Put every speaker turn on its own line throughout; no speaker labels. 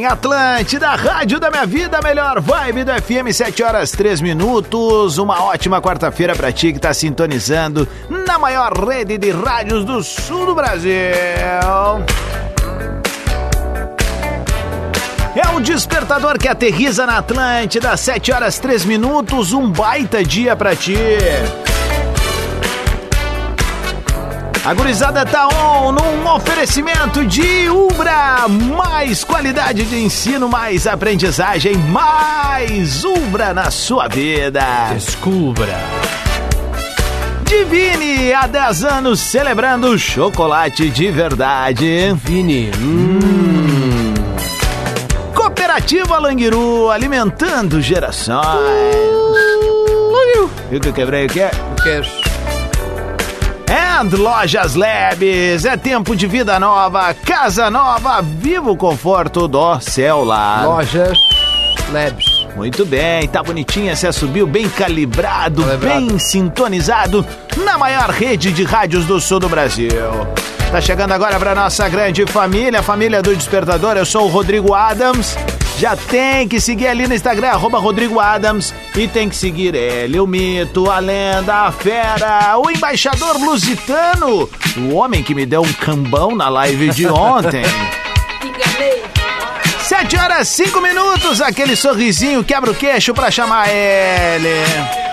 Bem, Atlântida, Rádio da Minha Vida, melhor vibe do FM, 7 horas 3 minutos. Uma ótima quarta-feira pra ti que tá sintonizando na maior rede de rádios do sul do Brasil. É o despertador que aterriza na Atlântida, 7 horas 3 minutos, um baita dia pra ti. A gurizada tá on num oferecimento de Ubra. Mais qualidade de ensino, mais aprendizagem, mais Ubra na sua vida.
Descubra.
Divine, há 10 anos celebrando chocolate de verdade.
Vini. Hum.
Cooperativa Languiru, alimentando gerações. Viu que eu quebrei o quê?
O que
And Lojas Labs, é tempo de vida nova, casa nova, viva o conforto do celular.
Lojas Labs.
Muito bem, tá bonitinha, se subiu bem calibrado, calibrado, bem sintonizado na maior rede de rádios do sul do Brasil. Tá chegando agora para nossa grande família, família do Despertador. Eu sou o Rodrigo Adams. Já tem que seguir ali no Instagram, arroba Rodrigo Adams. E tem que seguir ele, o mito, a lenda, a fera, o embaixador lusitano, o homem que me deu um cambão na live de ontem. Sete horas, cinco minutos, aquele sorrisinho quebra o queixo pra chamar ele.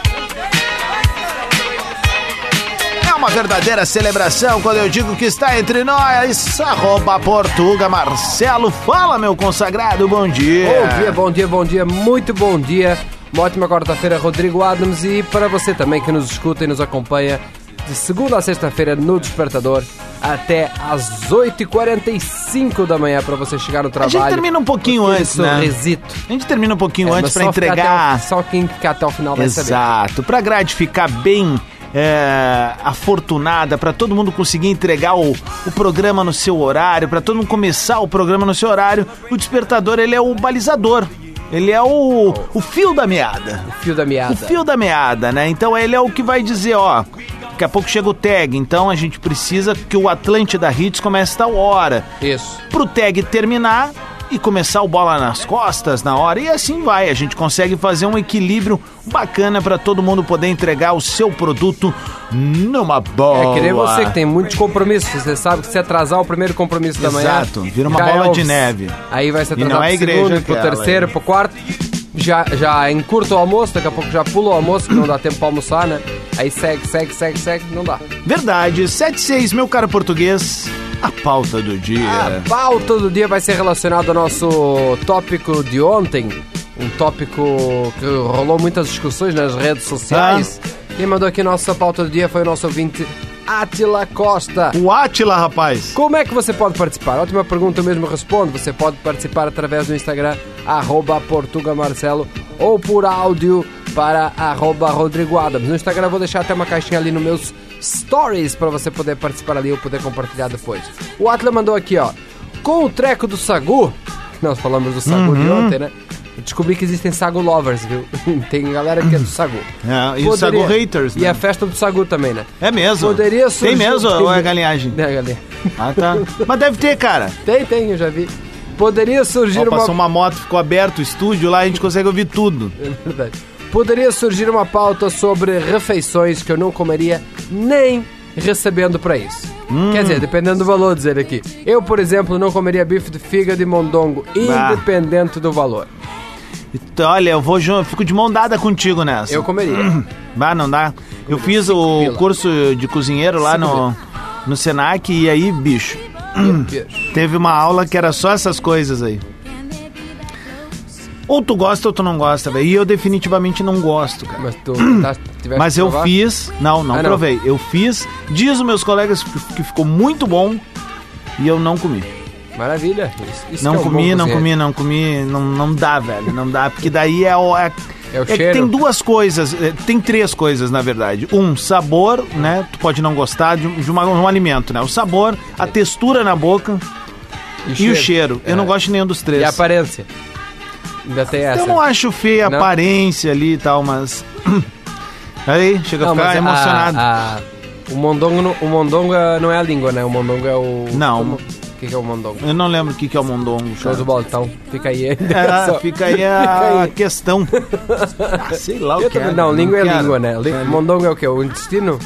Uma verdadeira celebração quando eu digo que está entre nós. Arroba Portuga Marcelo. Fala, meu consagrado, bom dia.
Bom dia, bom dia, bom dia, muito bom dia. Uma ótima quarta-feira, Rodrigo Adams. E para você também que nos escuta e nos acompanha de segunda a sexta-feira no Despertador até às 8h45 da manhã para você chegar no trabalho.
A gente termina um pouquinho antes, né?
Sorrisito.
A gente termina um pouquinho é, antes para entregar.
O, só quem ficar até o final vai.
Exato, para gratificar bem é, afortunada para todo mundo conseguir entregar o, o programa no seu horário, para todo mundo começar o programa no seu horário. O despertador ele é o balizador. Ele é o, o fio da meada.
O fio da meada.
O fio da meada, né? Então ele é o que vai dizer, ó. Daqui a pouco chega o tag, então a gente precisa que o Atlântida Hits comece tal hora.
Isso.
Pro tag terminar, e começar o bola nas costas na hora e assim vai. A gente consegue fazer um equilíbrio bacana para todo mundo poder entregar o seu produto numa boa.
É que nem você que tem muitos compromissos. Você sabe que se atrasar o primeiro compromisso da manhã.
Exato, vira uma bola é de neve.
Aí vai se atrasar
e não é
pro
igreja
segundo, pro terceiro, aí. pro quarto. Já, já encurta o almoço, daqui a pouco já pula o almoço, que não dá tempo pra almoçar, né? Aí segue, segue, segue, segue, não dá.
Verdade. 76, meu caro português. A pauta do dia.
A pauta do dia vai ser relacionada ao nosso tópico de ontem. Um tópico que rolou muitas discussões nas redes sociais. Ah. Quem mandou aqui nossa pauta do dia foi o nosso ouvinte Atila Costa.
O Atila, rapaz.
Como é que você pode participar? Ótima pergunta, eu mesmo respondo. Você pode participar através do Instagram, arroba Marcelo, ou por áudio para arroba Rodrigo Adams. No Instagram eu vou deixar até uma caixinha ali nos meus stories para você poder participar ali ou poder compartilhar depois. O Atila mandou aqui, ó. Com o treco do Sagu, nós falamos do Sagu uhum. de ontem, né? Eu descobri que existem Sagu lovers, viu? Tem galera que é do Sagu.
É, e Poderia... Sagu haters, né?
E a festa do Sagu também, né?
É mesmo.
Poderia surgir...
Tem mesmo ou é galinhagem?
É galinha.
Ah, tá. Mas deve ter, cara.
Tem, tem, eu já vi. Poderia surgir
Ó,
uma...
Passou uma moto, ficou aberto o estúdio lá, a gente consegue ouvir tudo.
É verdade. Poderia surgir uma pauta sobre refeições que eu não comeria nem recebendo para isso. Hum. Quer dizer, dependendo do valor, dizer aqui. Eu, por exemplo, não comeria bife de fígado e mondongo, independente do valor.
Então, Olha, eu vou junto, fico de mão dada contigo nessa.
Eu comeria.
Ah, não dá. Eu fiz o
pila.
curso de cozinheiro lá no, no Senac e aí, bicho, teve uma aula que era só essas coisas aí. Ou tu gosta ou tu não gosta, velho. E eu definitivamente não gosto, cara.
Mas tu tá, tivesse
Mas
que
eu
provar?
fiz. Não, não
Ah, não.
provei. Eu fiz. Diz os meus colegas que que ficou muito bom e eu não comi.
Maravilha. Isso, isso
não
que é um bom
comi, não
cozinheiro.
comi, não comi. Não, não dá, velho. Não dá. Porque daí é o. É,
É o
que
cheiro.
tem duas coisas, é, tem três coisas, na verdade. Um, sabor, né? Tu pode não gostar de, um- de uma- um alimento, né? O sabor, a textura na boca e o cheiro. Eu
É.
não gosto de nenhum dos três.
E a aparência. Ainda tem essa.
Eu não acho feia a
Não?
aparência ali e tal, mas. Aí, chega a
Não,
ficar
mas a-
emocionado.
a- o mondongo, não- o mondongo é- não é a língua, né? O mondongo é o...
Não.
Que, que é o mondongo?
Eu não lembro o que, que é o mondongo.
Show do bola, então fica aí. a
É, fica aí a questão. Ah, sei lá o que é.
não, língua é
quero.
língua, né? Li- Mondongo é o quê? O intestino?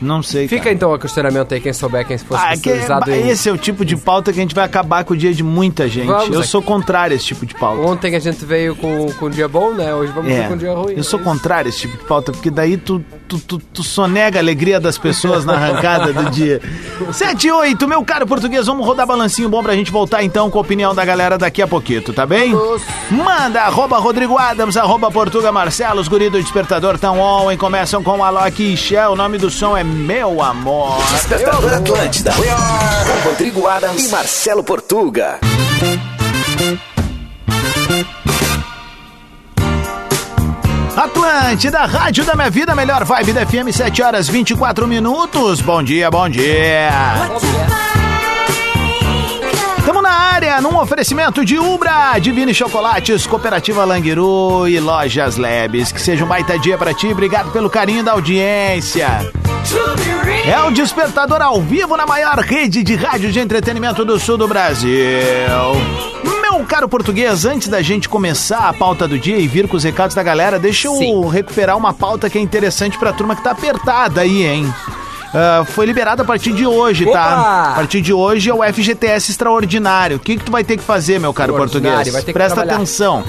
Não sei.
Fica
cara.
então o questionamento aí, quem souber, quem fosse
Ah,
especializado em...
esse é o tipo de pauta que a gente vai acabar com o dia de muita gente.
Vamos
eu
aqui.
sou contrário a esse tipo de pauta.
Ontem a gente veio com, com um dia bom, né? Hoje vamos
É,
com um dia ruim.
eu sou
É
contrário a esse tipo de pauta, porque daí tu, tu, tu, tu sonega a alegria das pessoas na arrancada do dia. 7 e 8, meu caro português, vamos rodar balancinho bom pra gente voltar então com a opinião da galera daqui a pouquinho, tá bem? Manda, arroba Rodrigo Adams, arroba Portuga Marcelo, os guris do Despertador tão on e começam com Alok e Shell, o nome do som é Meu Amor.
Despertador Atlântida. Com Rodrigo Adams e Marcelo Portuga.
Atlântida, Rádio da Minha Vida, melhor vibe da FM, 7 horas 24 minutos. Bom dia, bom dia. Estamos na área, num oferecimento de Ubra, Divine Chocolates, Cooperativa Languiru e Lojas Labs. Que seja um baita dia pra ti. Obrigado pelo carinho da audiência. É o Despertador ao vivo na maior rede de rádio de entretenimento do sul do Brasil. Meu caro português, antes da gente começar a pauta do dia e vir com os recados da galera, deixa eu
Sim.
recuperar uma pauta que é interessante pra turma que tá apertada aí, hein? Ah, foi liberado a partir de hoje, tá?
Opa!
A partir de hoje é o FGTS extraordinário. O que, que tu vai ter que fazer, meu caro português? Presta
trabalhar.
atenção.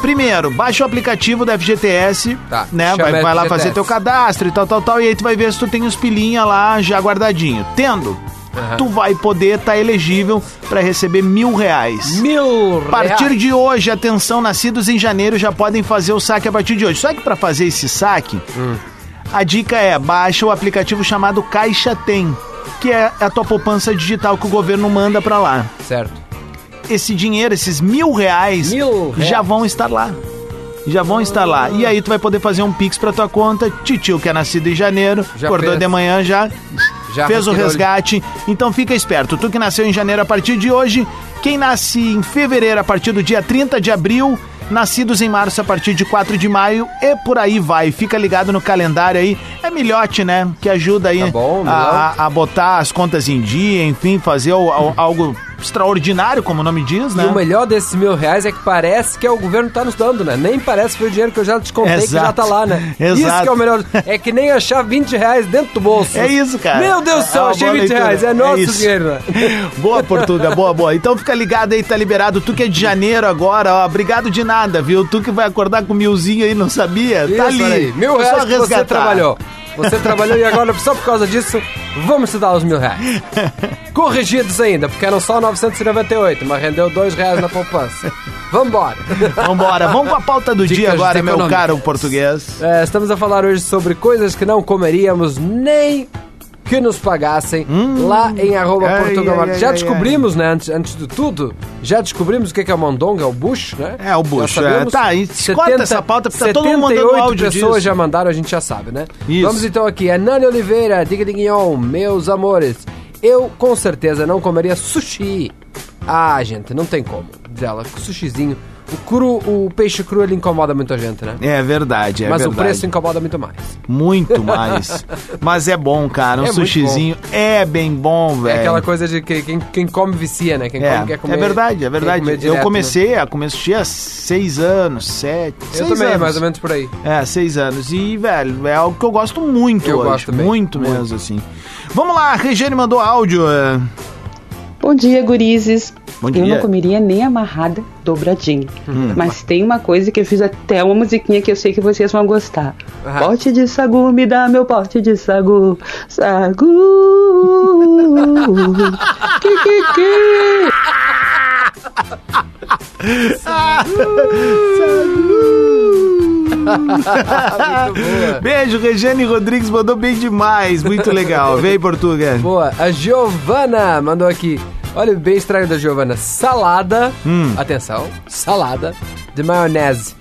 Primeiro, baixa o aplicativo da FGTS,
Tá,
né? Vai, vai lá fazer teu cadastro e tal, tal, tal, e aí tu vai ver se tu tem os pilinha lá já guardadinho. Tendo,
Aham.
tu vai poder estar elegível pra receber mil reais.
Mil
A partir
reais.
de hoje, atenção, nascidos em janeiro já podem fazer o saque a partir de hoje. Só que pra fazer esse saque,
Hum.
A dica é baixa o aplicativo chamado Caixa Tem, que é a tua poupança digital que o governo manda pra lá.
Certo.
Esse dinheiro, esses mil reais,
Mil reais.
já vão estar lá. Já vão estar lá. E aí tu vai poder fazer um pix pra tua conta. Titio, que é nascido em janeiro,
Já
acordou
fez.
de manhã já,
Já
fez o resgate. Então fica esperto. Tu que nasceu em janeiro a partir de hoje, quem nasce em fevereiro a partir do dia 30 de abril, nascidos em março a partir de 4 de maio e por aí vai. Fica ligado no calendário aí. É milhote, né? Que ajuda aí
Tá bom,
a, a botar as contas em dia, enfim, fazer o- o- algo extraordinário, como o nome diz, né?
E o melhor desses mil reais é que parece que é o governo tá nos dando, né? Nem parece que foi o dinheiro que eu já te contei que já
Exato.
tá lá, né?
Exato.
Isso que é o melhor. É que nem achar 20 reais dentro do bolso.
É isso, cara.
Meu Deus do céu,
É
achei
boa
20
leitura.
reais. É nosso
isso.
dinheiro, né?
Boa, Portuga, boa, boa. Então fica ligado aí, tá liberado. Tu que é de janeiro agora, ó. Obrigado de nada, viu? Tu que vai acordar com milzinho aí, não sabia? tá
Isso,
ali.
olha aí. Mil
É
reais
só
que você
resgatar.
trabalhou. Você trabalhou e agora, só por causa disso, vamos te dar os mil reais. Corrigidos ainda, porque eram só 998, mas rendeu dois reais na poupança. Vambora.
Vambora, vamos com a pauta do dia
Dicas
agora, meu caro português.
É, estamos a falar hoje sobre coisas que não comeríamos nem que nos pagassem lá em arroba
Ai,
Portugal
ai, ai,
Já descobrimos, né, antes, antes de tudo, já descobrimos o que que é o mondongo, é o bucho, né?
É, o
sabemos.
é. Tá, e corta essa pauta, porque tá todo mundo mandando
78
áudio
pessoas
disso.
já mandaram, a gente já sabe, né?
Isso.
Vamos então aqui, a Nani Oliveira, diga diguinhon, meus amores, eu com certeza não comeria sushi. Ah, gente, não tem como. Diz ela, sushizinho. O cru, o peixe cru, ele incomoda muita gente, né?
É verdade, é
Mas
verdade.
o preço incomoda muito mais.
Muito mais. Mas é bom, cara. Um
É
sushizinho é bem bom, velho.
É aquela coisa de que quem, quem come vicia, né? Quem
É,
come quer comer.
é verdade, é verdade.
comer
eu
direto, né?
comecei a comer sushi há seis anos, sete.
Eu
seis
também,
anos.
mais ou menos por aí.
É, seis anos. E, velho, é algo que eu gosto muito
Eu
hoje.
gosto.
Muito,
Muito.
mesmo, assim. Vamos lá, a Regiane mandou áudio. é.
Bom dia, gurizes.
Bom
Eu
dia. Hum,
não comeria nem amarrada dobradinha. Mas tem uma coisa que eu fiz até uma musiquinha que eu sei que vocês vão gostar.
Ah.
Pote de sagu, me dá meu pote de sagu. Sagu. que, que, que.
Beijo, Regiane Rodrigues mandou bem demais. Muito legal. Vem, Portuga.
Boa, a Giovana mandou aqui. Olha, bem estranho da Giovana. Salada,
Hum.
atenção, salada de maionese.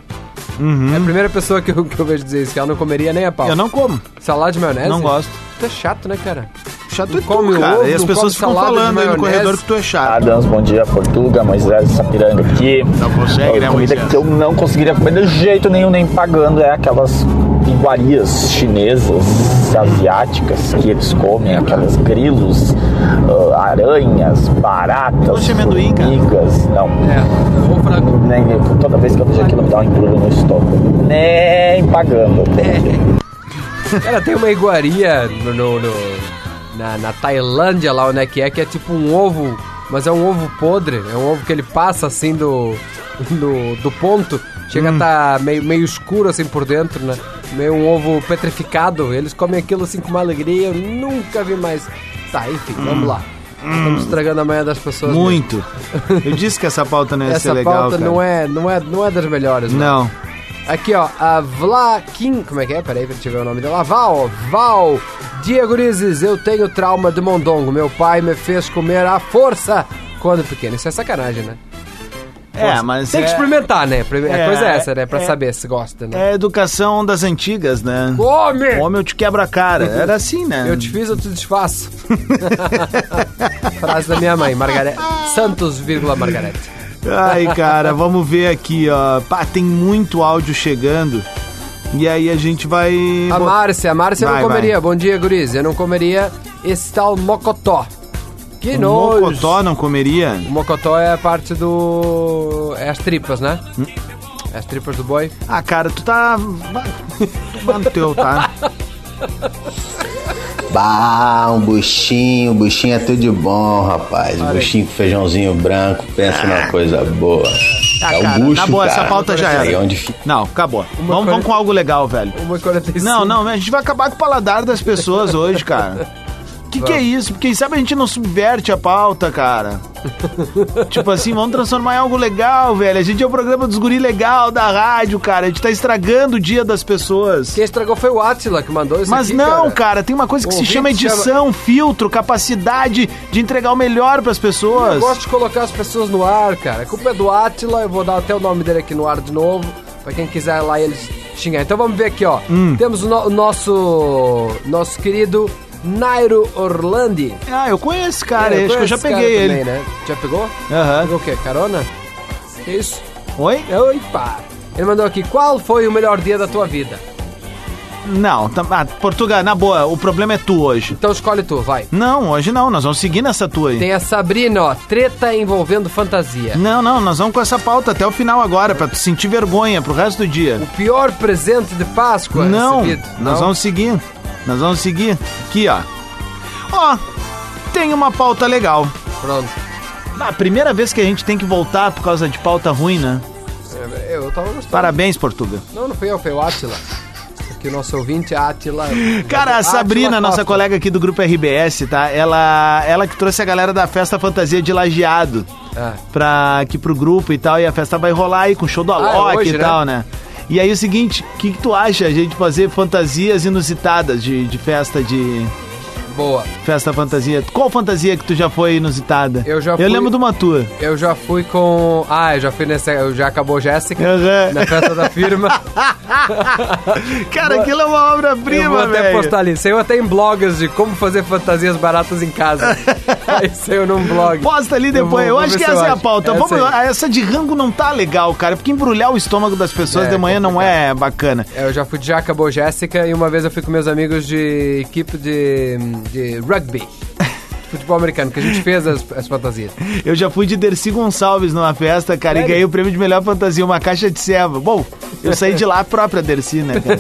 É a primeira pessoa que eu, que eu vejo dizer isso, que ela não comeria nem a pau.
Uhum. Eu não como.
Salada de maionese?
Não gosto.
Tu é chato, né, cara?
Chato
Não
é
come
tu, cara.
ovo,
e as pessoas ficam falando aí no corredor que tu é chato.
Adams, bom dia, Portuga, Moisés Sapiranga aqui.
Não consegue, né, Moisés?
que eu não conseguiria comer de jeito nenhum, nem pagando, é aquelas iguarias chinesas, asiáticas, que eles comem, aquelas grilos, ah, aranhas, baratas, formigas, não.
É, frango.
Nem, toda vez que eu vejo aquilo me dá um embrulho no estômago. Nem pagando.
Cara, tem uma iguaria no, no- no- na, na Tailândia lá onde é que é, que é tipo um ovo, mas é um ovo podre. É um ovo que ele passa assim do, do, do ponto. Chega a tá meio, meio escuro assim por dentro, né? Meio um ovo petrificado. Eles comem aquilo assim com uma alegria. Eu nunca vi mais. Tá, enfim, vamos lá. Estamos estragando a manhã das pessoas. mesmo.
Muito. Eu disse que essa pauta não ia ser
Essa
legal,
pauta
cara.
não é, não, é, não é das melhores, né?
Não.
Aqui, ó, a Vlakin. Como é que é? Peraí, deixa eu ver o nome dela. Val, Val. Diagorizes, eu tenho trauma de mondongo. Meu pai me fez comer à força quando pequeno. Isso é sacanagem, né?
É, mas
Tem que
é,
experimentar, né? A
É,
coisa é essa, né? Pra
é-
saber se gosta, né?
é a educação das antigas, né?
Come!
Homem, eu te quebra a cara. Era assim, né?
Eu te fiz, eu te desfaço. Frase da minha mãe, Margarete. Santos, vírgula Margarete.
Ai, cara, vamos ver aqui, ó. Pá, tem muito áudio chegando. E aí a gente vai.
A Márcia, a Márcia
Vai,
não comeria. Bom dia, guris. Eu não comeria esse tal mocotó. Que
O
nojo.
Mocotó não comeria?
O mocotó é a parte do... É as tripas, né? É as tripas do boi.
Ah, cara, tu tá. vai tomar no teu, tá?
Bah, um buchinho, buchinho é tudo de bom, rapaz. buchinho com feijãozinho branco, pensa numa coisa boa.
Ah,
é um
cara,
bucho,
na boa,
cara.
essa pauta já
Aí
era.
onde fica.
Não, acabou. Vamos,
coisa-
vamos com algo legal, velho.
1,45.
Não, não, a gente vai acabar com o paladar das pessoas hoje, cara. Que que é isso? Porque sabe a gente não subverte a pauta, cara. tipo assim, vamos transformar em algo legal, velho. A gente é o programa dos guri legal da rádio, cara. A gente tá estragando o dia das pessoas.
Quem estragou foi o Atila que mandou isso
Mas
aqui,
não, cara.
cara.
tem uma coisa que
O
se chama edição, filtro, capacidade de entregar o melhor pras pessoas.
Eu gosto de colocar as pessoas no ar, cara. A culpa é do Atila, eu vou dar até o nome dele aqui no ar de novo, pra quem quiser ir lá eles xingar. Então vamos ver aqui, ó.
Hum.
Temos o, no- o nosso nosso querido Nairo Orlandi.
Ah, eu conheço esse cara,
É,
acho que eu já peguei ele.
também, né? Já pegou?
Aham.
Pegou o quê? Carona? Que isso?
Oi?
Opa! Ele mandou aqui, qual foi o melhor dia da tua vida?
Não, tá, ah, Portugal, na boa, o problema é tu hoje.
Então escolhe tu, vai.
Não, hoje não, nós vamos seguir nessa tua aí.
Tem a Sabrina, ó, treta envolvendo fantasia.
Não, não, nós vamos com essa pauta até o final agora, pra tu sentir vergonha pro resto do dia.
O pior presente de Páscoa
Não,
recebido.
nós vamos seguir. Nós vamos seguir. Aqui, ó. Ó, tem uma pauta legal.
Pronto.
A primeira vez que a gente tem que voltar por causa de pauta ruim, né?
É, Eu tava gostando.
Parabéns, Portugal.
Não, não foi eu, foi o Atila. Aqui o nosso ouvinte, Atila.
Cara, a Sabrina, nossa
Costa.
colega aqui do grupo RBS, tá? Ela, ela que trouxe a galera da festa fantasia de lajeado
Ah,
pra, aqui pro grupo e tal. E a festa vai rolar aí com show do
Ah, é
Alok
hoje,
e
né?
tal, né? E aí o seguinte, o que, que tu acha a gente fazer fantasias inusitadas de, de festa de.
boa.
Festa fantasia. Qual fantasia que tu já foi inusitada?
Eu já
Eu
fui-
lembro de uma tua.
Eu já fui com. Ah, eu já fui nessa. Eu já acabou Jéssica.
Aham.
Na festa da firma.
Cara, aquilo é uma
eu vou
obra-prima,
até
velho.
postar ali. Saiu até em blogs de como fazer fantasias baratas em casa. Saiu num blog.
Posta ali depois.
vou-
Eu,
vou
acho que essa
eu
é a pauta.
Essa
Vamos, essa de rango não tá legal, cara, porque embrulhar o estômago das pessoas
É,
de manhã não
complicado.
é bacana.
Eu já fui de Já Acabou Jéssica e uma vez eu fui com meus amigos de equipe de, de rugby. futebol americano, que a gente fez as, as fantasias.
Eu já fui de Dercy Gonçalves numa festa, cara, e
Sério?
ganhei o prêmio de melhor fantasia, uma caixa de ceva. Bom, eu saí de lá a própria Dercy, né, cara?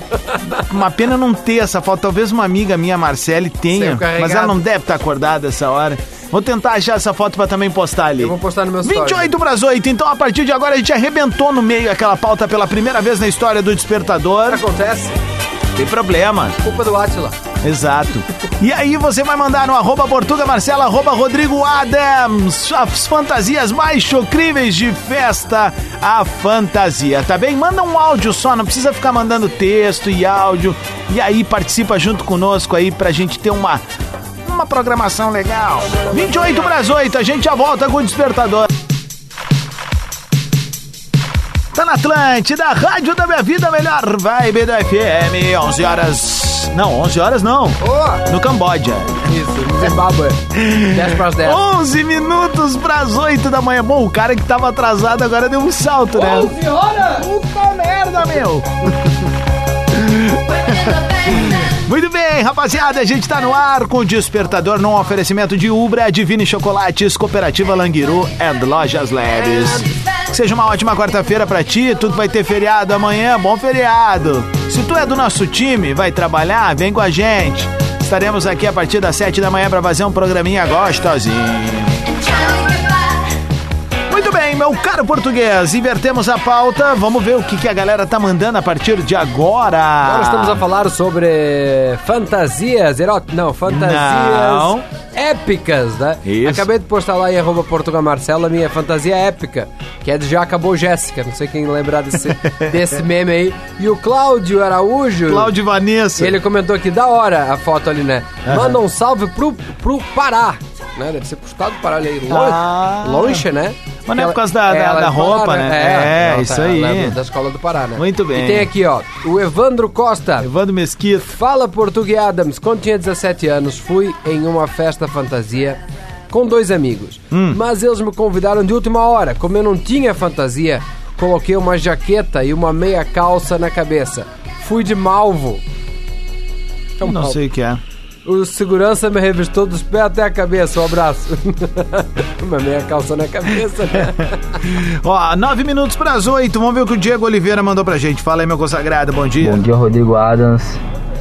Uma pena não ter essa foto. Talvez uma amiga minha, Marcele, tenha, mas ela não deve estar acordada essa hora. Vou tentar achar essa foto pra também postar ali.
Eu vou postar no meu story.
28 para as 8, então a partir de agora a gente arrebentou no meio aquela pauta pela primeira vez na história do Despertador.
Acontece.
Tem problema.
Culpa do Atila.
Exato. E aí você vai mandar no arroba Portuga Marcela, arroba Rodrigo Adams, as fantasias mais chocríveis de festa, a fantasia, tá bem? Manda um áudio só, não precisa ficar mandando texto e áudio. E aí participa junto conosco aí pra gente ter uma, uma programação legal. 28 para as 8, a gente já volta com o Despertador. Tá na Atlântida, Rádio da Minha Vida, melhor vibe da FM, 11 horas... Não, 11 horas não,
Ô,
no Camboja.
isso, no Zimbábue. 10 para as 10.
11 minutos pras 8 da manhã. Bom, o cara que tava atrasado agora deu um salto, né? 11 horas! Puta merda, meu! Muito bem, rapaziada, a gente tá no ar com o Despertador num oferecimento de Ubra, Divine Chocolates, Cooperativa Languiru e Lojas Leves. Que seja uma ótima quarta-feira pra ti, tu que vai ter feriado amanhã, bom feriado. Se tu é do nosso time, vai trabalhar, vem com a gente. Estaremos aqui a partir das 7 da manhã pra fazer um programinha gostosinho. Bem, meu caro português, invertemos a pauta. Vamos ver o que, que a galera tá mandando a partir de agora.
Agora estamos a falar sobre fantasias eróticas. Não, fantasias
Não.
épicas, né?
Isso.
Acabei de postar lá em arroba Portugal Marcelo a minha fantasia épica, que é de Já Acabou Jéssica. Não sei quem lembrar desse, desse meme aí. E o Cláudio Araújo.
Cláudio Vanessa.
Ele comentou aqui, da hora a foto ali, né? Manda um salve pro, pro Pará. Né? Deve ser pro estado do Pará ali. Longe,
Ah.
longe né?
Mas não é por causa da- da-
ela é
da
do Pará,
roupa, né? É, isso
tá-
aí.
ela é Da escola do Pará, né?
Muito bem.
E tem aqui, ó, o Evandro Costa.
Evandro Mesquita.
Fala Português Adams, quando tinha 17 anos fui em uma festa fantasia com dois amigos.
Hum.
Mas eles me convidaram de última hora. Como eu não tinha fantasia, coloquei uma jaqueta e uma meia calça na cabeça. Fui de malvo. É um
Não
malvo.
sei o que é.
O segurança me revistou dos pés até a cabeça. Um abraço. uma meia calça na cabeça, né?
Ó, nove minutos pras oito. Vamos ver o que o Diego Oliveira mandou pra gente. Fala aí, meu consagrado. Bom dia.
Bom dia, Rodrigo Adams.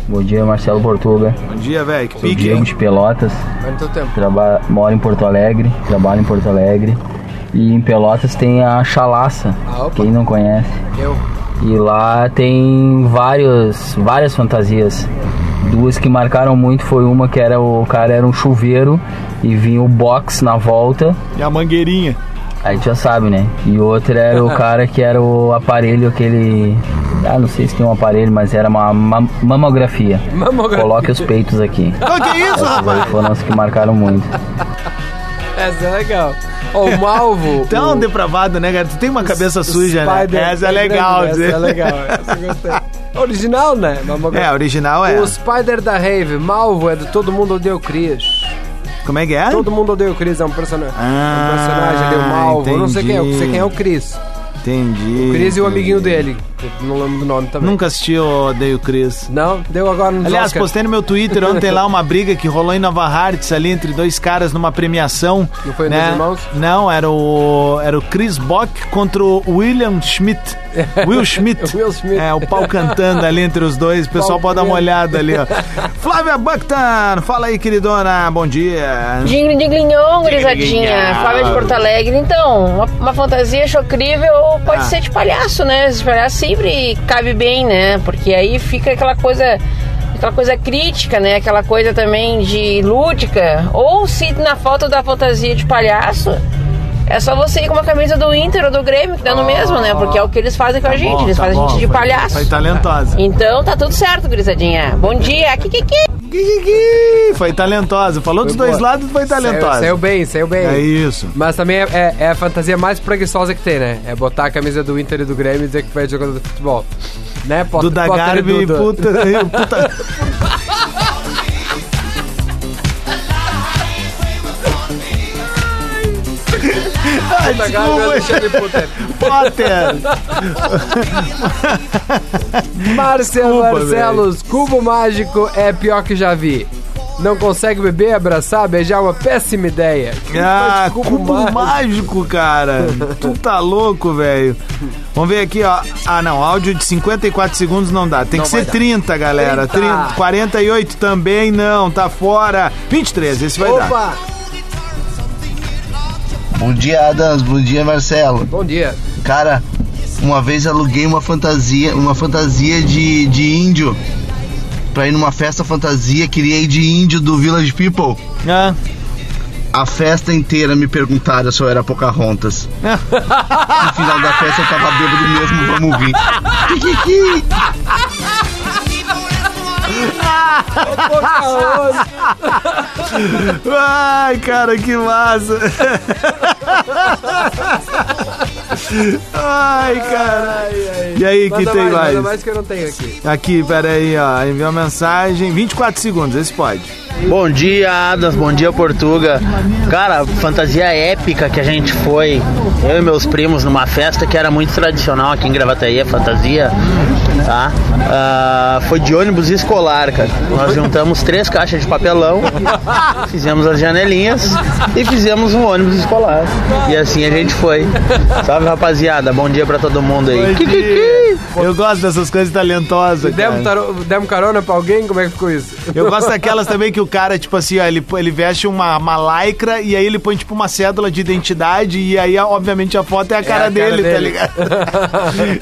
Bom dia, Marcelo Portuga.
Bom dia, velho. Que
Sou
pique,
Diego
hein?
de Pelotas.
Vai no teu tempo.
Traba moro em Porto Alegre. Trabalho em Porto Alegre. E em Pelotas tem a Chalaça.
Ah.
Quem não conhece.
Eu.
E lá tem vários, várias fantasias. Duas que marcaram muito foi uma que era o cara era um chuveiro e vinha o box na volta.
E a mangueirinha.
Aí tu já sabe, né? E outra era o cara que era o aparelho aquele. Ah, não sei se tem um aparelho, mas era uma ma- mamografia.
Mamografia.
Coloque os peitos aqui.
Qual que isso, rapaz?
foram as que marcaram muito.
Essa é legal. Ó, o malvo.
Tão
o-
depravado, né, cara? Tu tem uma cabeça
o
suja, né? Essa é legal.
grande, Essa é legal. Essa eu gostei. Original, né? Mamografia.
É, original é.
O Spider da Rave, Malvo, é do Todo Mundo Odeia o Chris.
Como é que é?
Todo Mundo Odeia o Chris, é um personagem.
Ah,
um personagem ali, o Malvo. Eu não sei quem é, eu sei quem é o Chris.
Entendi.
O Chris e o
entendi.
amiguinho dele. Eu Não lembro do nome também.
Nunca assisti o Odeio Chris.
Não? Deu agora no
Aliás, postei no meu Twitter ontem lá uma briga que rolou em Nova Hartz ali entre dois caras numa premiação.
Não foi
né?
Irmãos?
Não, era o era o Chris Bock contra o William Schmidt. Will Schmidt.
Will Schmidt.
É, o pau cantando ali entre os dois. O pessoal pode dar uma olhada ali, ó. Flávia Buckton, fala aí, queridona. Bom dia.
Dingle Dinglinhon, gurizadinha. Flávia de Porto Alegre. Então, uma, uma fantasia chocrível pode
Ah.
ser de palhaço, né? De palhaço sempre cabe bem, né? Porque aí fica aquela coisa. Aquela coisa crítica, né? Aquela coisa também de lúdica. Ou se na falta da fantasia de palhaço, é só você ir com uma camisa do Inter ou do Grêmio, que dá no mesmo, né? Porque é o que eles fazem com a gente.
Bom,
eles
tá
fazem a
bom,
gente de
foi-
palhaço.
Foi talentosa.
Então tá tudo certo, gurizadinha. Bom dia. Kikiki.
Kikiki. Foi talentosa. Falou dos
Foi
dois
boa.
lados, foi talentosa.
Saiu, saiu bem, saiu bem.
É isso.
Mas também é, é- é a fantasia mais preguiçosa que tem, né? É botar a camisa do Inter e do Grêmio e dizer que vai jogador de futebol. Né? Pot-
Duda
Potter e
Garbi,
Duda.
puta, puta. Ai,
e
desculpa.
Alexandre Potter.
Potter.
Márcia
Desculpa,
Barcelos, Cubo Mágico é pior que já vi. não consegue beber, abraçar, beijar, uma péssima ideia.
Ah,
Cubo
cubo
mágico.
mágico, cara. tu tá louco, velho. Vamos ver aqui, ó. Ah, não, áudio de 54 segundos não dá. Tem
Não
que ser
dar.
30, galera.
30.
30, 48 também não, tá fora. 23, esse vai dar.
Bom dia, Adams. Bom dia, Marcelo.
Bom dia.
Cara, uma vez aluguei uma fantasia, uma fantasia de, de índio pra ir numa festa fantasia, queria ir de índio do Village People.
Ah.
A festa inteira me perguntaram se eu era Pocahontas. No final da festa eu tava bêbado mesmo, vamos vir. Kikiki!
Ai, cara, que massa. Ai, cara. E aí, que
Manda
tem
mais,
mais?
manda mais que eu não tenho aqui.
Aqui, peraí, ó. Enviou uma mensagem. 24 segundos, esse pode.
Bom dia, Adas. Bom dia, Portuga. Cara, fantasia épica que a gente foi, eu e meus primos, numa festa que era muito tradicional aqui em Gravataí, a fantasia, tá? Ah, foi de ônibus escolar, cara. Nós juntamos três caixas de papelão, fizemos as janelinhas e fizemos um ônibus escolar. E assim a gente foi. Salve, rapaziada. Bom dia pra todo mundo aí. Kikiki.
Eu gosto dessas coisas talentosas.
Demos, taro- demos carona pra alguém? Como é que ficou isso?
Eu gosto daquelas também que o cara, tipo assim, ó, ele, ele veste uma, uma lycra e aí ele põe, tipo, uma cédula de identidade e aí, obviamente, a foto é a cara,
a cara
dele, tá
dele.
ligado?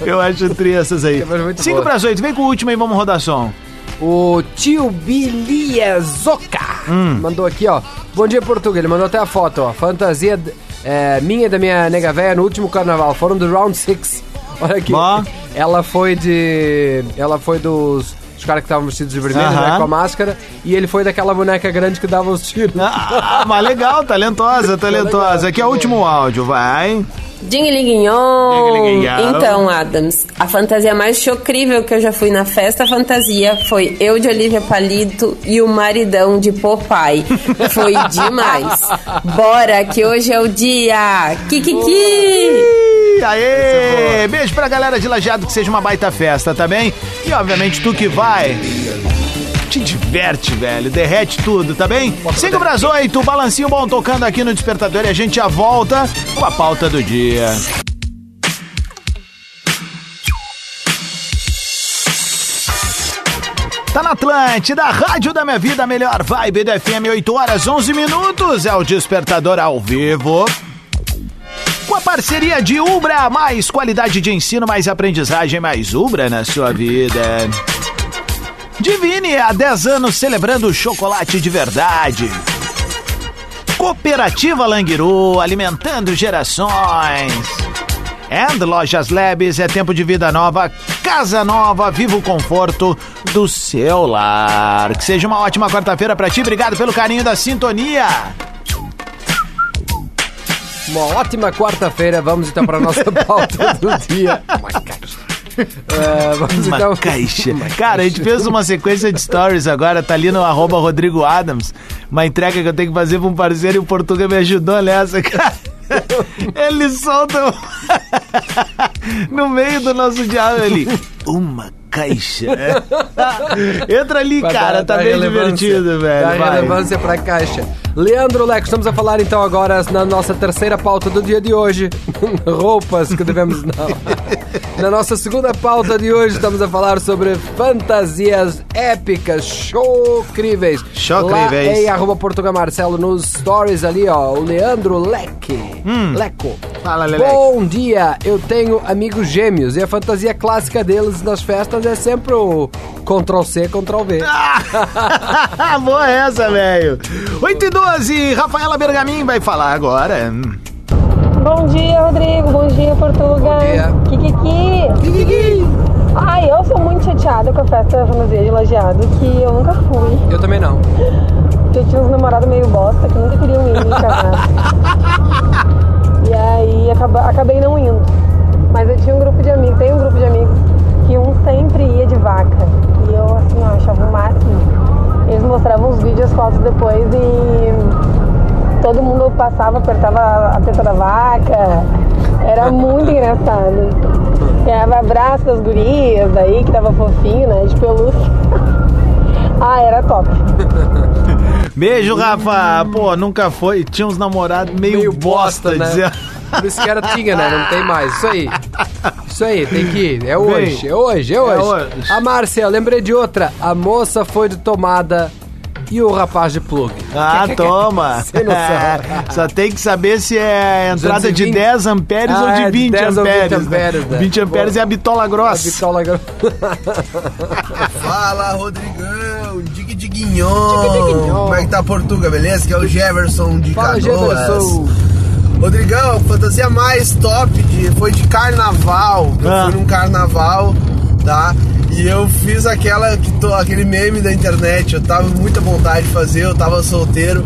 Eu acho tri essas aí.
Mas muito
5
boa.
para as 8, vem com o último aí, vamos rodar som.
O tio Biliezoka
Hum.
mandou aqui, ó. Bom dia, Portugal. Ele mandou até a foto, ó. Fantasia é, minha e da minha nega véia no último carnaval. Foram do Round 6. Olha aqui.
Ó.
Ela foi de. Ela foi dos. Os caras que estavam vestidos de vermelho, né, com a máscara. E ele foi daquela boneca grande que dava os tiros.
Ah, mas legal, talentosa, talentosa. Aqui é o último áudio, vai.
Dinguiliguinhon. Então, Adams, a fantasia mais chocrível que eu já fui na festa fantasia foi eu de Olivia Palito e o maridão de Popeye. Foi demais. Bora, que hoje é o dia! Kikiki!
Ih, Aê! Beijo pra galera de Lajeado, que seja uma baita festa, tá bem? E obviamente tu que vai. Te diverte, velho. Derrete tudo, tá bem? 5 pras 8, balancinho bom tocando aqui no Despertador e a gente já volta com a pauta do dia. Tá na Atlântida, Rádio da Minha Vida, melhor vibe do FM, 8 horas 11 minutos. É o Despertador ao vivo. Com a parceria de Ubra, mais qualidade de ensino, mais aprendizagem, mais Ubra na sua vida. Divine, há 10 anos celebrando chocolate de verdade. Cooperativa Languiru, alimentando gerações. And Lojas Labs é tempo de vida nova, casa nova, viva o conforto do seu lar. Que seja uma ótima quarta-feira pra ti, obrigado pelo carinho da sintonia.
Uma ótima quarta-feira. Vamos então pra nossa pauta do dia. Uma caixa. É, vamos
Uma
então.
caixa. Cara, a gente fez uma sequência de stories agora, tá ali no arroba Rodrigo Adams. Uma entrega que eu tenho que fazer pra um parceiro e o Portuga me ajudou nessa, cara. Ele solta um- no meio do nosso diálogo ali. Uma caixa. Entra ali,
Pra
cara, tá bem divertido, velho.
Dá
vai.
relevância pra caixa. Leandro Leco, estamos a falar então agora na nossa terceira pauta do dia de hoje. Roupas que devemos não. Na nossa segunda pauta de hoje estamos a falar sobre fantasias épicas, chocríveis.
Chocríveis.
Lá em arroba Portugal Marcelo nos stories ali, ó, o Leandro Leque.
Hum.
Leco.
Fala, Leleque.
Bom dia, eu tenho amigos gêmeos e a fantasia clássica deles nas festas é sempre o Ctrl C, Ctrl V.
Boa essa, velho. 8 e 12, Rafaela Bergamin vai falar agora.
Bom dia, Rodrigo. Bom dia, Portuga.
Bom dia.
Kikiki. Ai, eu sou muito chateada com a festa fantasia de lajeado, que eu nunca fui.
Eu também não.
Porque tinha uns namorados meio bosta que nunca queriam ir me casar. E aí acabei não indo. Mas eu tinha um grupo de amigos, tem um grupo de amigos que um sempre ia de vaca. E eu assim, ó, achava o máximo. Eles mostravam os vídeos, as fotos depois e todo mundo passava, apertava a teta da vaca. Era muito engraçado. Ganhava abraço das gurias daí, que tava fofinho, né? De pelúcia. Ah, era top.
Beijo, Rafa. Pô, nunca foi. Tinha uns namorados meio,
Meio
bosta,
bosta, né?
dizendo.
Por isso que era tinha, né? Não tem mais. Isso aí. Isso aí, tem que ir. É hoje, é hoje, é hoje.
hoje.
A Márcia, lembrei de outra. A moça foi de tomada e o rapaz de plug.
Ah, toma.
Sem noção.
Só tem que saber se é entrada de
220.
10 amperes
Ah,
ou de
é, de
20
10 ou 20
amperes.
amperes, né?
20 amperes
Boa.
é a bitola grossa.
A bitola grossa.
Fala, Rodrigão, Dig Diguinhon. Como é que tá Portuga, beleza? Que é o Jefferson de
Fala,
Canoas.
Jefferson.
Rodrigão, a fantasia mais top de, foi de carnaval. Eu
Ah.
fui num carnaval, tá? E eu fiz aquela, que tô- aquele meme da internet. Eu tava com muita vontade de fazer, eu tava solteiro.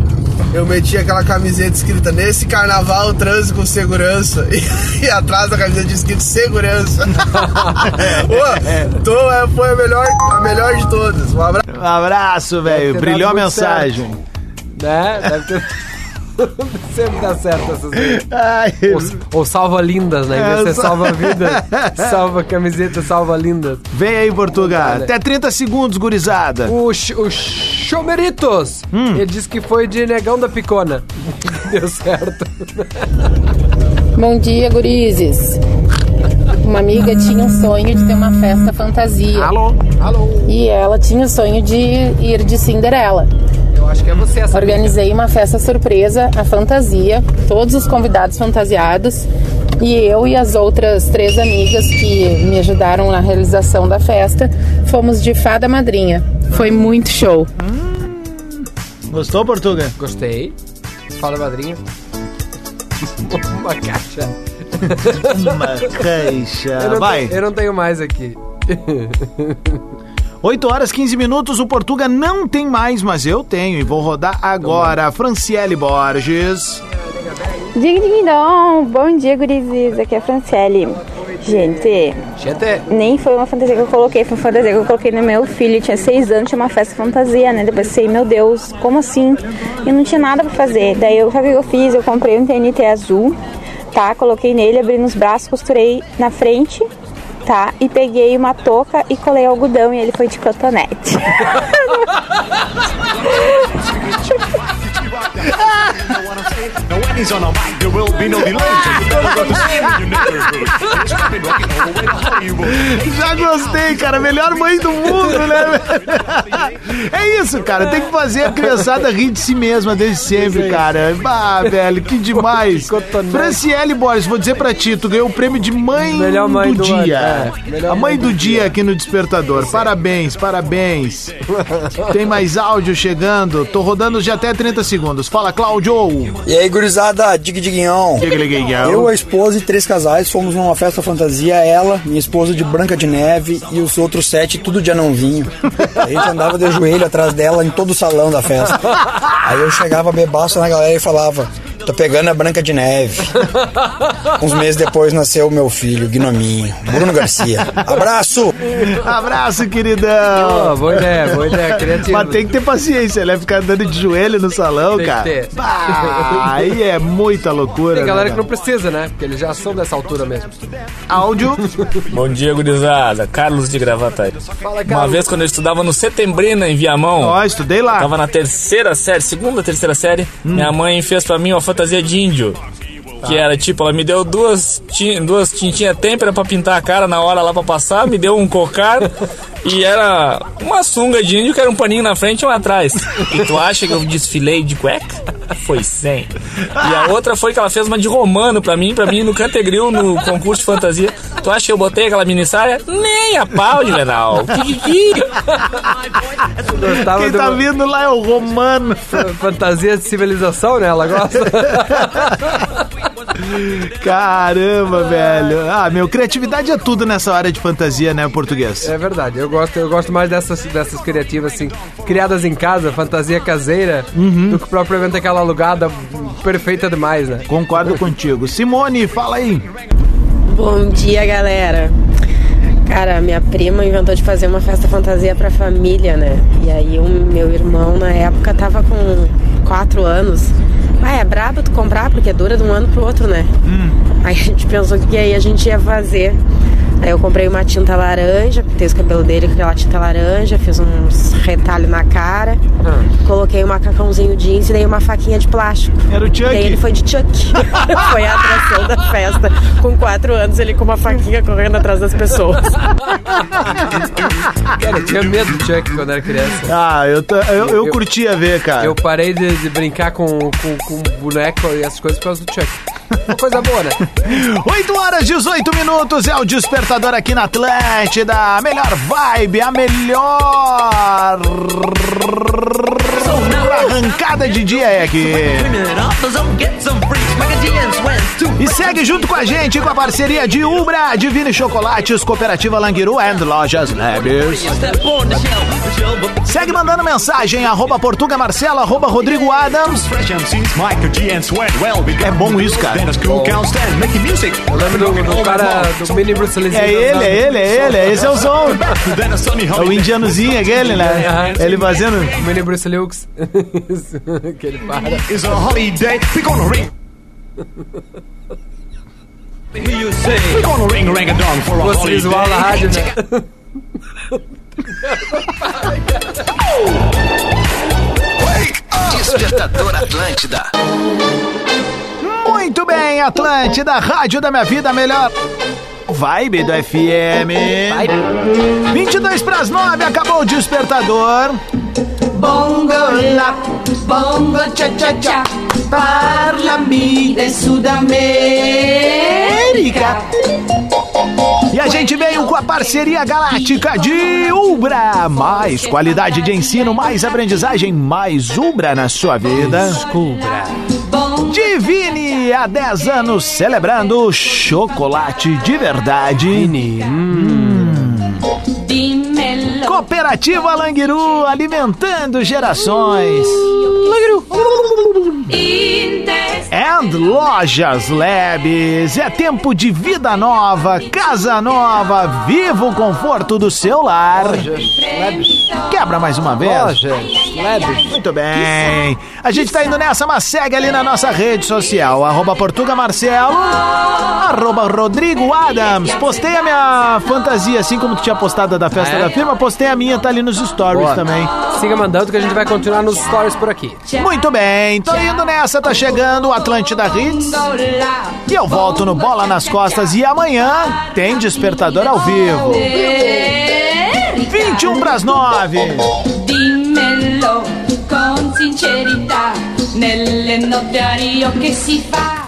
Eu meti aquela camiseta escrita nesse carnaval transe com segurança. E, e atrás da camiseta tinha escrito segurança. Pô, tô, é, foi a melhor, a melhor de todas. Um abraço.
Um abraço, velho. Brilhou a mensagem.
Né? Deve ter. Sempre dá certo essas.
Ai,
Ou, ou salva lindas, né? Em vez de ser
sa-
salva vida, salva camiseta, salva lindas.
Vem aí, Portugal. Até 30 segundos, gurizada.
O, Ch- o Chomeritos,
Hum.
ele disse que foi de negão da picona. Deu certo.
Bom dia, gurizes. Uma amiga tinha um sonho de ter uma festa fantasia.
Alô?
Alô?
E ela tinha o sonho de ir de Cinderela.
Eu acho que é você essa
Organizei uma festa surpresa, a fantasia, todos os convidados fantasiados. E eu e as outras três amigas que me ajudaram na realização da festa fomos de fada madrinha. Foi muito show.
Gostou, Portuga?
Gostei. Fala, madrinha. Uma caixa.
Uma caixa.
Eu não,
Vai.
tenho, eu não tenho mais aqui.
8 horas 15 minutos, o Portuga não tem mais, mas eu tenho e vou rodar agora. Franciele Borges.
Dig Dig Dom, bom dia gurizes, aqui é a Franciele. Gente,
Gente,
nem foi uma fantasia que eu coloquei, foi uma fantasia que eu coloquei no meu filho, tinha seis anos, tinha uma festa fantasia, né? Depois pensei, meu Deus, como assim? E não tinha nada pra fazer. Daí eu, sabe o que eu fiz? Eu comprei um TNT azul, tá? Coloquei nele, abri nos braços, costurei na frente, tá? E peguei uma touca e colei algodão e ele foi de cotonete.
Já gostei, cara. Melhor mãe do mundo, né? É isso, cara. Tem que fazer a criançada rir de si mesma desde sempre, cara. Ah, velho, que demais. Franciele Borges, vou dizer pra ti, tu ganhou o prêmio de mãe,
Melhor mãe
do,
do
dia.
é.
A mãe do dia aqui no Despertador. Parabéns, parabéns. Tem mais áudio chegando. Tô rodando já até 30 segundos. Fala, Cláudio.
E aí, gurizada, dig diguinhão.
Dig diguinhão.
Eu, a esposa e três casais fomos numa festa fantasia, ela, minha esposa de Branca de Neve e os outros sete, tudo de anãozinho. A gente andava de joelho atrás dela em todo o salão da festa. Aí eu chegava bebaço na galera e falava, tô pegando a Branca de Neve. Uns meses depois nasceu meu filho, Gnominho, Bruno Garcia. Abraço!
Abraço, queridão.
Oh, boa ideia, boa ideia, criativo.
Mas tem que ter paciência, né? Ficar andando de joelho no salão,
Tem que
cara.
ter.
Ah, aí é muita loucura.
Tem galera
né,
que não precisa, né? Porque eles já são dessa altura mesmo.
Áudio.
Bom dia, gurizada. Carlos de Gravataí.
Fala,
Uma vez quando eu estudava no Setembrina, em Viamão.
Ó, estudei lá.
Tava na terceira série, segunda, terceira série. Minha mãe fez pra mim uma fantasia de índio. Que era tipo, ela me deu duas, tin- duas tintinhas têmpera pra pintar a cara na hora lá pra passar, me deu um cocar e era uma sunga de índio que era um paninho na frente e um atrás. E tu acha que eu desfilei de cueca? Foi sem. E a outra foi que ela fez uma de romano pra mim, pra mim no Cantegril, no concurso de fantasia. Tu acha que eu botei aquela mini saia? Nem a pau, Juvenal. Que, que, que?
Quem
do-
tá vindo lá é o Romano.
Fantasia de civilização, né? Ela gosta.
Caramba, velho. Ah, meu, criatividade é tudo nessa área de fantasia, né, português?
É verdade, eu gosto, eu gosto mais dessas, dessas criativas, assim, criadas em casa, fantasia caseira,
Uhum.
do que propriamente aquela alugada perfeita demais, né?
Concordo contigo. Simone, fala aí.
Bom dia, galera. Cara, minha prima inventou de fazer uma festa fantasia pra família, né? E aí o meu irmão na época tava com quatro anos. Ah, é brabo tu comprar, porque dura de um ano pro outro, né? Aí a gente pensou que aí a gente ia fazer. Daí eu comprei uma tinta laranja, pintei os cabelos dele com aquela tinta laranja, fiz uns retalhos na cara, coloquei um macacãozinho jeans e dei uma faquinha de plástico.
Era o Chuck?
Daí ele foi de Chuck. foi a atração da festa. Com quatro anos, ele com uma faquinha correndo atrás das pessoas.
Cara, eu tinha medo do Chuck quando era criança.
Ah, eu, ta- eu, eu curtia ver, cara.
Eu parei de, de brincar com, com, com boneco e essas coisas por causa do Chuck. Uma coisa boa, né?
8 horas 18 minutos é o despertador aqui na Atlântida. A melhor vibe, a melhor arrancada de dia é aqui. E segue junto com a gente com a parceria de Ubra, Divine Chocolates, Cooperativa Languiru and Lojas Labs. Segue mandando mensagem, arroba Portuga Marcela, arroba Rodrigo Adams. É bom isso, cara.
Eu lembro do, do cara do mini Bruce Lee.
É ele, é ele, é ele, esse é o som. É o indianozinho aquele, né? Ele fazendo.
Mini Bruce Lux. que ele para.
Holiday.
visual na rádio, né?
Despertador Atlântida.
Muito bem, Atlântida, Rádio da Minha Vida, melhor vibe do FM. 22 para as 9, acabou o despertador.
Bongo la, bongo cha cha cha, parlami de Sudamérica.
E a gente veio com a parceria galáctica de Ubra. Mais qualidade de ensino, mais aprendizagem, mais Ubra na sua vida.
Ubra.
Divine, há 10 anos celebrando chocolate de verdade. Hum. Cooperativa Languiru, alimentando gerações. And Lojas Labs. É tempo de vida nova, casa nova, viva o conforto do seu lar. Quebra mais uma vez.
Lojas Labs.
Muito bem. A gente tá indo nessa, mas segue ali na nossa rede social. Arroba Portuga Marcelo. Arroba Rodrigo Adams. Postei a minha fantasia, assim como tu tinha postado da festa
Ah, é?
da firma, postei a minha, tá ali nos stories
Boa.
também.
Siga mandando que a gente vai continuar nos stories por aqui.
Muito bem, tô indo nessa, tá chegando o Atlântida Hits. E eu volto no Bola nas Costas e amanhã tem Despertador ao vivo. 21 pras 9.
Dimmelo con sincerità, nell'endottario che si fa.